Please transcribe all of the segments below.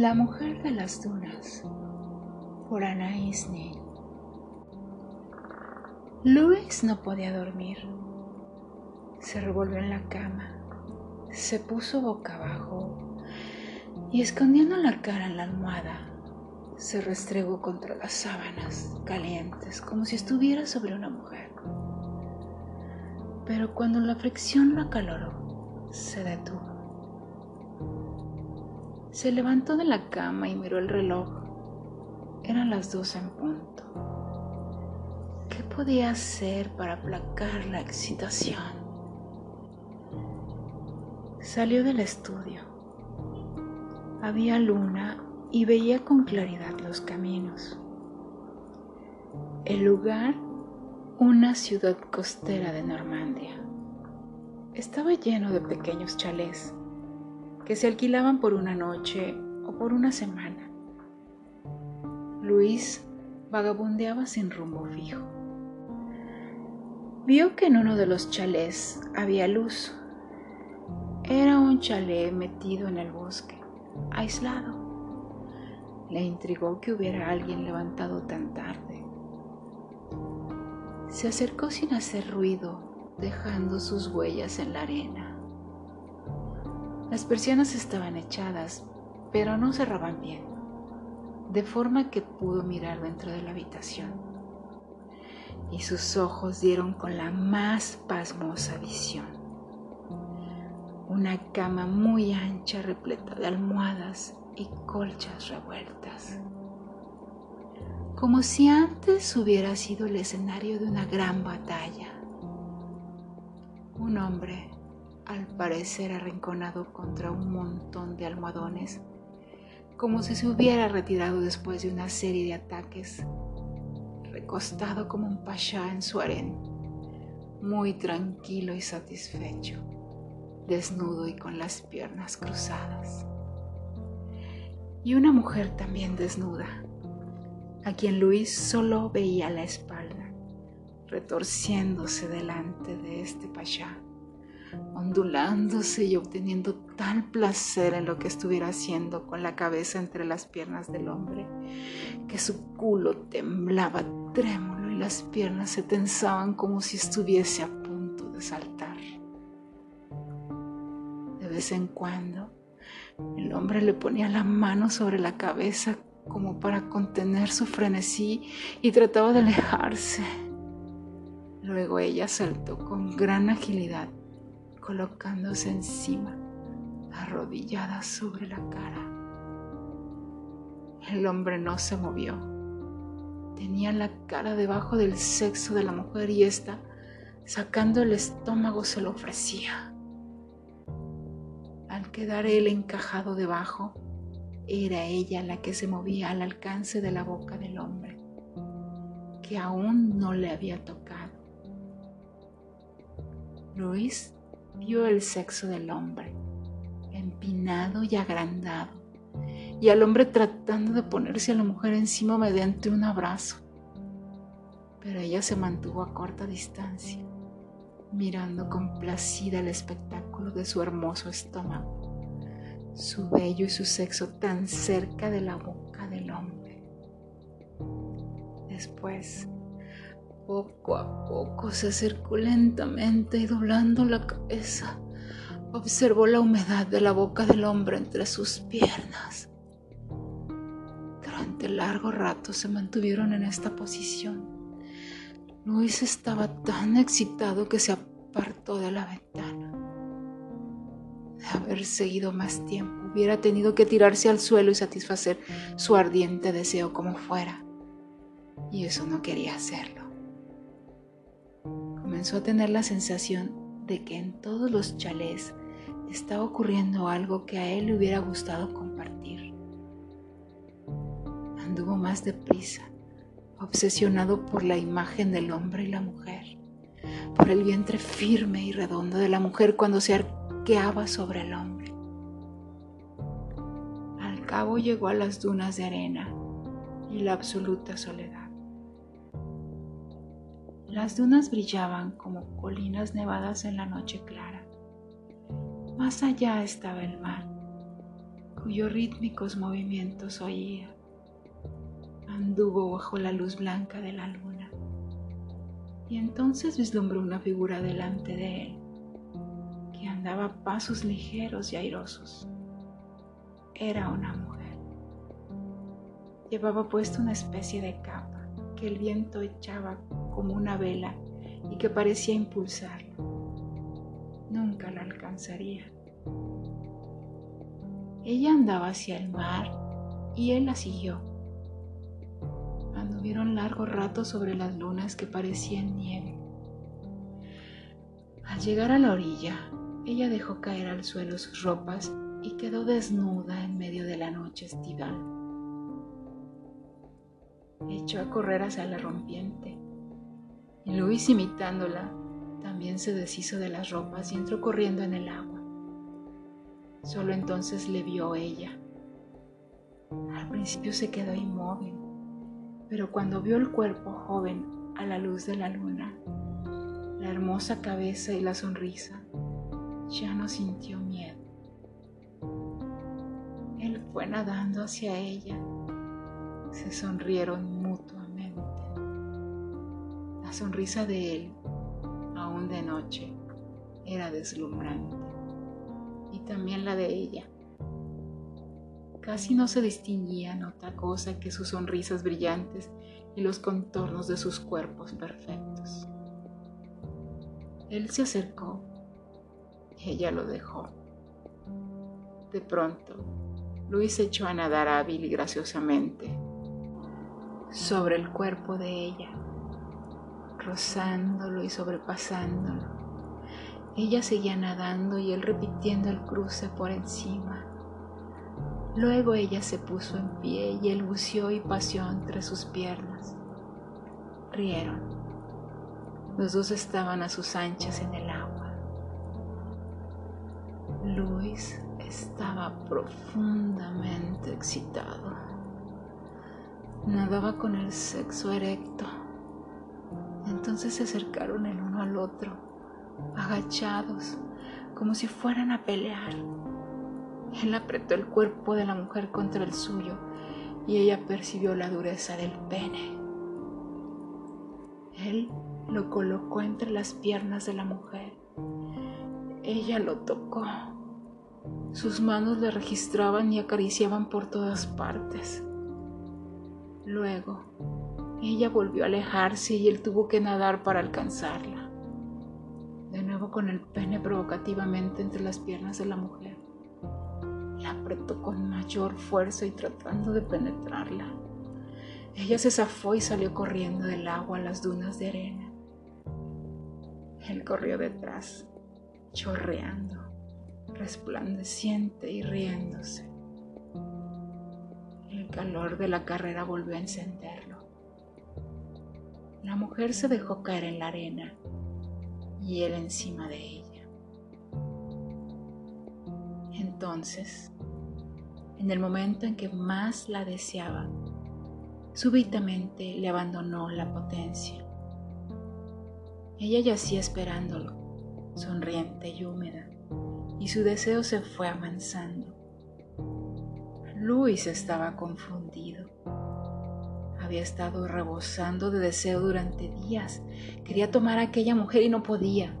La mujer de las dunas por Anaïs Nin. Luis no podía dormir. Se revolvió en la cama, se puso boca abajo y escondiendo la cara en la almohada, se restregó contra las sábanas calientes como si estuviera sobre una mujer. Pero cuando la fricción lo acaloró, se detuvo. Se levantó de la cama y miró el reloj. Eran las dos en punto. ¿Qué podía hacer para aplacar la excitación? Salió del estudio. Había luna y veía con claridad los caminos. El lugar, una ciudad costera de Normandía. Estaba lleno de pequeños chalés que se alquilaban por una noche o por una semana. Luis vagabundeaba sin rumbo fijo. Vio que en uno de los chalés había luz. Era un chalé metido en el bosque, aislado. Le intrigó que hubiera alguien levantado tan tarde. Se acercó sin hacer ruido, dejando sus huellas en la arena. Las persianas estaban echadas, pero no cerraban bien, de forma que pudo mirar dentro de la habitación. Y sus ojos dieron con la más pasmosa visión. Una cama muy ancha repleta de almohadas y colchas revueltas. Como si antes hubiera sido el escenario de una gran batalla. Un hombre al parecer arrinconado contra un montón de almohadones, como si se hubiera retirado después de una serie de ataques, recostado como un pasha en su harén, muy tranquilo y satisfecho, desnudo y con las piernas cruzadas. Y una mujer también desnuda, a quien Luis solo veía la espalda, retorciéndose delante de este pasha ondulándose y obteniendo tal placer en lo que estuviera haciendo con la cabeza entre las piernas del hombre, que su culo temblaba trémulo y las piernas se tensaban como si estuviese a punto de saltar. De vez en cuando, el hombre le ponía la mano sobre la cabeza como para contener su frenesí y trataba de alejarse. Luego ella saltó con gran agilidad colocándose encima, arrodillada sobre la cara. El hombre no se movió. Tenía la cara debajo del sexo de la mujer y ésta, sacando el estómago, se lo ofrecía. Al quedar él encajado debajo, era ella la que se movía al alcance de la boca del hombre, que aún no le había tocado. Luis vio el sexo del hombre, empinado y agrandado, y al hombre tratando de ponerse a la mujer encima mediante un abrazo. Pero ella se mantuvo a corta distancia, mirando complacida el espectáculo de su hermoso estómago, su vello y su sexo tan cerca de la boca del hombre. Después, poco a poco se acercó lentamente y doblando la cabeza, observó la humedad de la boca del hombre entre sus piernas. Durante largo rato se mantuvieron en esta posición. Luis estaba tan excitado que se apartó de la ventana. De haber seguido más tiempo, hubiera tenido que tirarse al suelo y satisfacer su ardiente deseo como fuera. Y eso no quería hacerlo comenzó a tener la sensación de que en todos los chalés estaba ocurriendo algo que a él le hubiera gustado compartir. Anduvo más deprisa, obsesionado por la imagen del hombre y la mujer, por el vientre firme y redondo de la mujer cuando se arqueaba sobre el hombre. Al cabo llegó a las dunas de arena y la absoluta soledad. Las dunas brillaban como colinas nevadas en la noche clara. Más allá estaba el mar, cuyos rítmicos movimientos oía. Anduvo bajo la luz blanca de la luna y entonces vislumbró una figura delante de él que andaba a pasos ligeros y airosos. Era una mujer. Llevaba puesta una especie de capa que el viento echaba como una vela y que parecía impulsarla. Nunca la alcanzaría. Ella andaba hacia el mar y él la siguió. Anduvieron largo rato sobre las lunas que parecían nieve. Al llegar a la orilla, ella dejó caer al suelo sus ropas y quedó desnuda en medio de la noche estival. Echó a correr hacia la rompiente y Luis imitándola también se deshizo de las ropas y entró corriendo en el agua. Solo entonces le vio ella. Al principio se quedó inmóvil, pero cuando vio el cuerpo joven a la luz de la luna, la hermosa cabeza y la sonrisa, ya no sintió miedo. Él fue nadando hacia ella. Se sonrieron mutuamente. La sonrisa de él, aún de noche, era deslumbrante y también la de ella. Casi no se distinguían otra cosa que sus sonrisas brillantes y los contornos de sus cuerpos perfectos. Él se acercó, ella lo dejó. De pronto, Luis echó a nadar hábil y graciosamente sobre el cuerpo de ella, rozándolo y sobrepasándolo ella seguía nadando y él repitiendo el cruce por encima. Luego ella se puso en pie y él buceó y paseó entre sus piernas. Rieron. Los dos estaban a sus anchas en el agua. Luis estaba profundamente excitado. Nadaba con el sexo erecto. Entonces se acercaron el uno al otro agachados, como si fueran a pelear. Él apretó el cuerpo de la mujer contra el suyo y ella percibió la dureza del pene. Él lo colocó entre las piernas de la mujer. Ella lo tocó. Sus manos le registraban y acariciaban por todas partes. Luego, ella volvió a alejarse y él tuvo que nadar para alcanzarla de nuevo con el pene provocativamente entre las piernas de la mujer. La apretó con mayor fuerza y tratando de penetrarla. Ella se zafó y salió corriendo del agua a las dunas de arena. Él corrió detrás, chorreando, resplandeciente y riéndose. Calor de la carrera volvió a encenderlo. La mujer se dejó caer en la arena y él encima de ella. Entonces, en el momento en que más la deseaba, súbitamente le abandonó la potencia. Ella yacía esperándolo, sonriente y húmeda, y su deseo se fue amansando. Luis estaba confundido había estado rebosando de deseo durante días. Quería tomar a aquella mujer y no podía.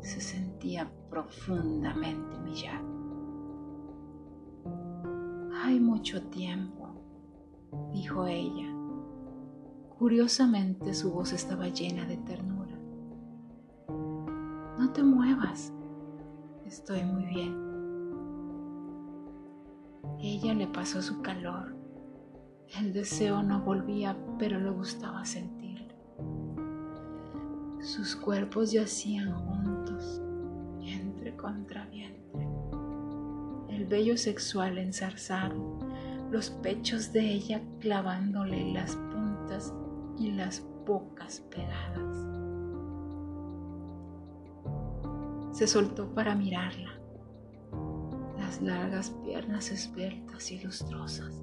Se sentía profundamente humillado. Hay mucho tiempo, dijo ella. Curiosamente su voz estaba llena de ternura. No te muevas, estoy muy bien. Ella le pasó su calor el deseo no volvía, pero le gustaba sentirlo. Sus cuerpos yacían juntos, vientre contra vientre. El vello sexual ensarzado, los pechos de ella clavándole las puntas y las bocas pegadas. Se soltó para mirarla, las largas piernas esbeltas y lustrosas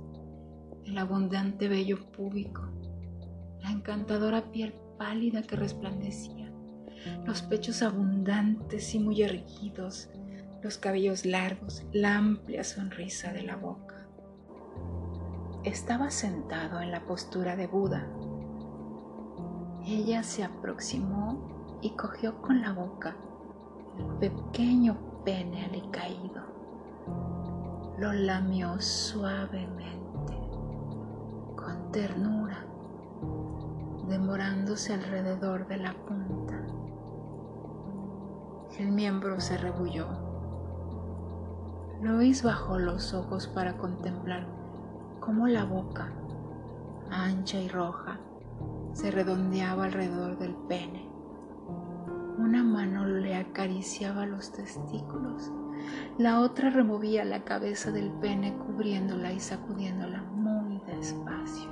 el abundante vello púbico, la encantadora piel pálida que resplandecía, los pechos abundantes y muy erguidos, los cabellos largos, la amplia sonrisa de la boca. Estaba sentado en la postura de Buda. Ella se aproximó y cogió con la boca el pequeño pene alicaído. Lo lamió suavemente, con ternura, demorándose alrededor de la punta. El miembro se rebulló. Luis bajó los ojos para contemplar cómo la boca, ancha y roja, se redondeaba alrededor del pene. Una mano le acariciaba los testículos, la otra removía la cabeza del pene cubriéndola y sacudiéndola muy despacio.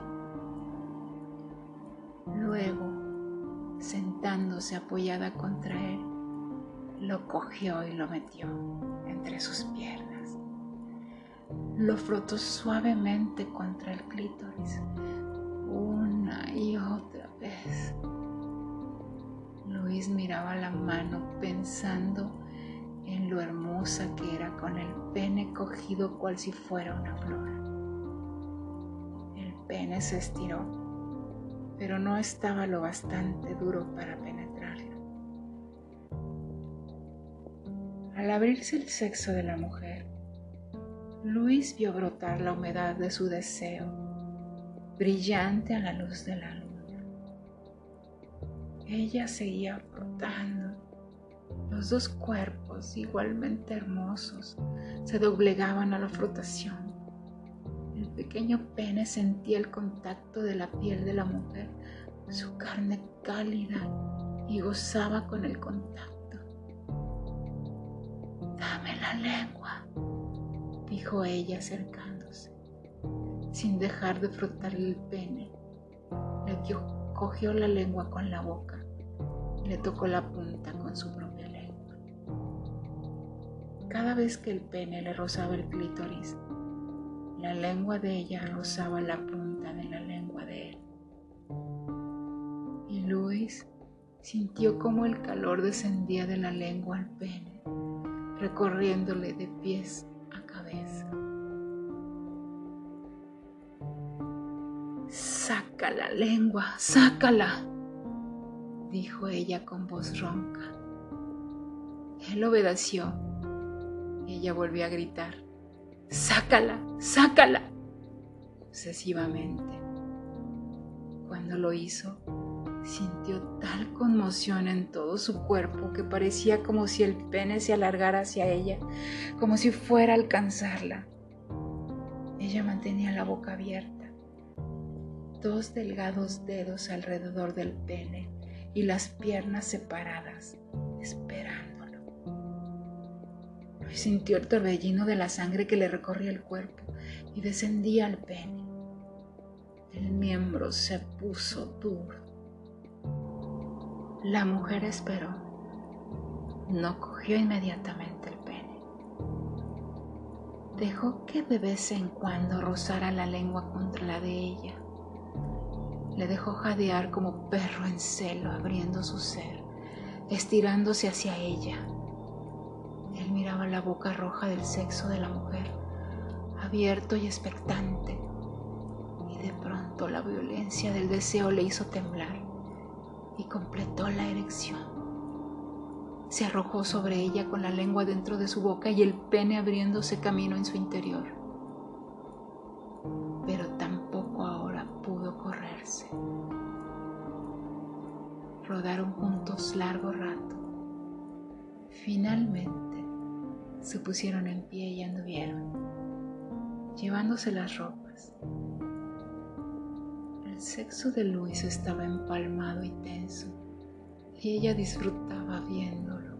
Luego, sentándose apoyada contra él, lo cogió y lo metió entre sus piernas. Lo frotó suavemente contra el clítoris una y otra vez. Luis miraba la mano pensando en lo hermosa que era con el pene cogido cual si fuera una flor. El pene se estiró, pero no estaba lo bastante duro para penetrarlo. Al abrirse el sexo de la mujer, Luis vio brotar la humedad de su deseo, brillante a la luz de la luna. Ella seguía flotando. Los dos cuerpos, igualmente hermosos, se doblegaban a la flotación. El pequeño pene sentía el contacto de la piel de la mujer, su carne cálida, y gozaba con el contacto. Dame la lengua, dijo ella acercándose, sin dejar de frotar el pene. Le cogió la lengua con la boca le tocó la punta con su propia. Cada vez que el pene le rozaba el clítoris, la lengua de ella rozaba la punta de la lengua de él. Y Luis sintió como el calor descendía de la lengua al pene, recorriéndole de pies a cabeza. Saca la lengua, sácala, dijo ella con voz ronca. Él obedeció y ella volvió a gritar, sácala, sácala, obsesivamente. Cuando lo hizo, sintió tal conmoción en todo su cuerpo que parecía como si el pene se alargara hacia ella, como si fuera a alcanzarla. Ella mantenía la boca abierta, dos delgados dedos alrededor del pene y las piernas separadas, esperándolo. Sintió el torbellino de la sangre que le recorría el cuerpo y descendía al pene. El miembro se puso duro. La mujer esperó. No cogió inmediatamente el pene. Dejó que de vez en cuando rozara la lengua contra la de ella le dejó jadear como perro en celo, abriendo su ser, estirándose hacia ella. La boca roja del sexo de la mujer, abierto y expectante, y de pronto la violencia del deseo le hizo temblar y completó la erección. Se arrojó sobre ella con la lengua dentro de su boca y el pene abriéndose camino en su interior. Pero tampoco ahora pudo correrse. Rodaron juntos largo rato. Finalmente se pusieron en pie y anduvieron, llevándose las ropas. El sexo de Luis estaba empalmado y tenso, y ella disfrutaba viéndolo.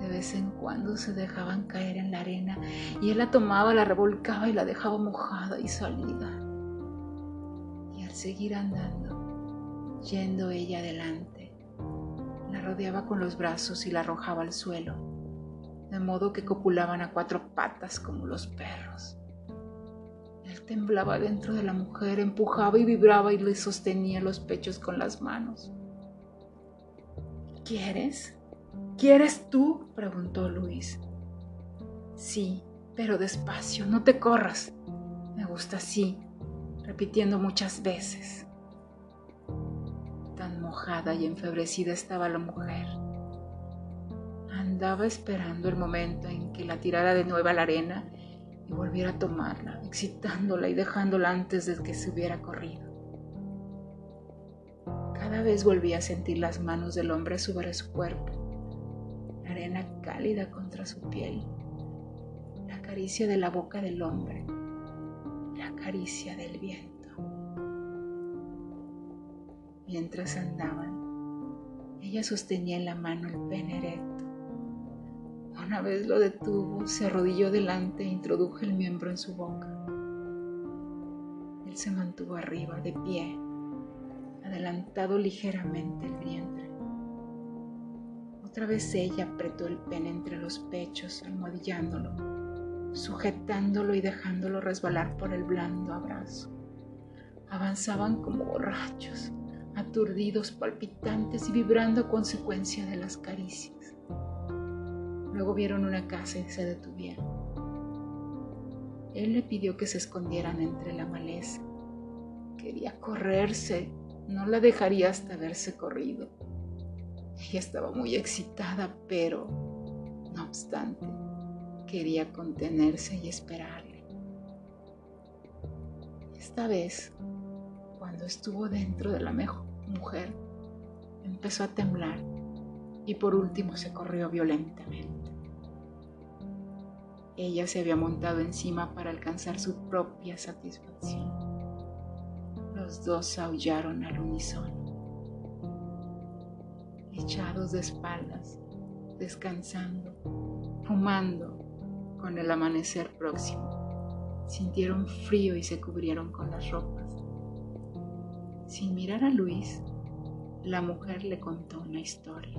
De vez en cuando se dejaban caer en la arena y él la tomaba, la revolcaba y la dejaba mojada y salida. Y al seguir andando, yendo ella adelante, la rodeaba con los brazos y la arrojaba al suelo, de modo que copulaban a cuatro patas como los perros. Él temblaba dentro de la mujer, empujaba y vibraba y le sostenía los pechos con las manos. ¿Quieres? ¿Quieres tú? preguntó Luis. Sí, pero despacio, no te corras. Me gusta así, repitiendo muchas veces. Tan mojada y enfebrecida estaba la mujer. Andaba esperando el momento en que la tirara de nuevo a la arena y volviera a tomarla, excitándola y dejándola antes de que se hubiera corrido. Cada vez volvía a sentir las manos del hombre sobre su cuerpo, la arena cálida contra su piel, la caricia de la boca del hombre, la caricia del viento. Mientras andaban, ella sostenía en la mano el pene. Una vez lo detuvo, se arrodilló delante e introdujo el miembro en su boca. Él se mantuvo arriba, de pie, adelantado ligeramente el vientre. Otra vez ella apretó el pene entre los pechos, almohadillándolo, sujetándolo y dejándolo resbalar por el blando abrazo. Avanzaban como borrachos, aturdidos, palpitantes y vibrando a consecuencia de las caricias. Luego vieron una casa y se detuvieron. Él le pidió que se escondieran entre la maleza. Quería correrse, no la dejaría hasta haberse corrido. Ella estaba muy excitada, pero, no obstante, quería contenerse y esperarle. Esta vez, cuando estuvo dentro de la mujer, empezó a temblar y por último se corrió violentamente. Ella se había montado encima para alcanzar su propia satisfacción. Los dos aullaron al unísono. Echados de espaldas, descansando, fumando con el amanecer próximo, sintieron frío y se cubrieron con las ropas. Sin mirar a Luis, la mujer le contó una historia.